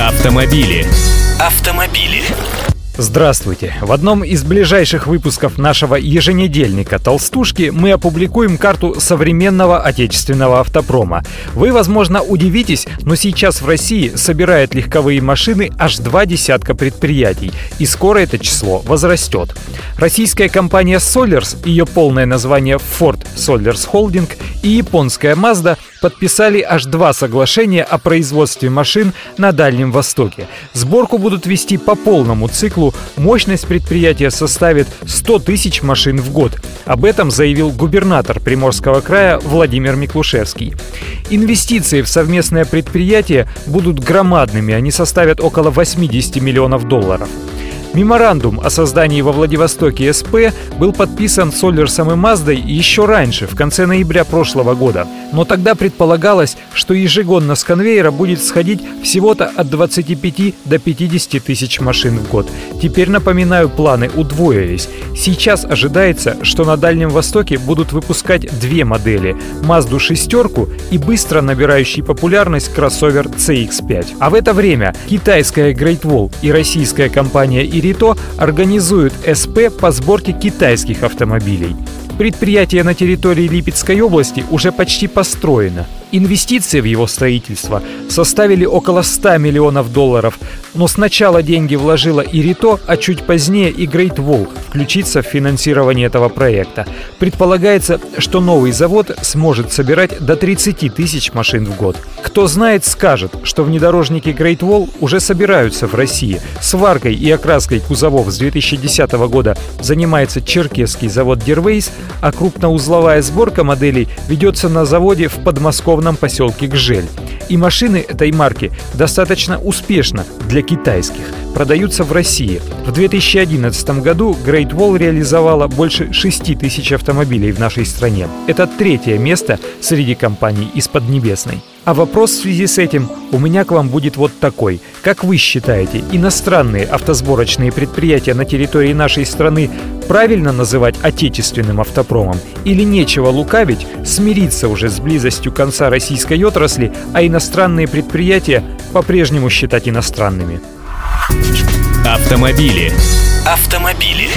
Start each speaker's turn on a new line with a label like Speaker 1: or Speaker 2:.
Speaker 1: Автомобили. Автомобили.
Speaker 2: Здравствуйте! В одном из ближайших выпусков нашего еженедельника «Толстушки» мы опубликуем карту современного отечественного автопрома. Вы, возможно, удивитесь, но сейчас в России собирают легковые машины аж два десятка предприятий, и скоро это число возрастет. Российская компания Solers, ее полное название Ford Solers Holding, и японская Mazda подписали аж два соглашения о производстве машин на Дальнем Востоке. Сборку будут вести по полному циклу. Мощность предприятия составит 100 тысяч машин в год. Об этом заявил губернатор Приморского края Владимир Миклушевский. Инвестиции в совместное предприятие будут громадными. Они составят около 80 миллионов долларов. Меморандум о создании во Владивостоке СП был подписан Солерсом и Маздой еще раньше, в конце ноября прошлого года. Но тогда предполагалось, что ежегодно с конвейера будет сходить всего-то от 25 до 50 тысяч машин в год. Теперь, напоминаю, планы удвоились. Сейчас ожидается, что на Дальнем Востоке будут выпускать две модели – Mazda шестерку и быстро набирающий популярность кроссовер CX-5. А в это время китайская Great Wall и российская компания Ирито организуют СП по сборке китайских автомобилей. Предприятие на территории Липецкой области уже почти построено. Инвестиции в его строительство составили около 100 миллионов долларов, но сначала деньги вложила Ирито, а чуть позднее и Great Wall включиться в финансирование этого проекта. Предполагается, что новый завод сможет собирать до 30 тысяч машин в год. Кто знает, скажет, что внедорожники Great Wall уже собираются в России. Сваркой и окраской кузовов с 2010 года занимается черкесский завод Дервейс, а крупноузловая сборка моделей ведется на заводе в подмосковном поселке Гжель. И машины этой марки достаточно успешно для китайских продаются в России. В 2011 году Great Wall реализовала больше 6 тысяч автомобилей в нашей стране. Это третье место среди компаний из Поднебесной. А вопрос в связи с этим у меня к вам будет вот такой. Как вы считаете, иностранные автосборочные предприятия на территории нашей страны правильно называть отечественным автопромом? Или нечего лукавить, смириться уже с близостью конца российской отрасли, а иностранные предприятия по-прежнему считать иностранными?
Speaker 1: Автомобили. Автомобили.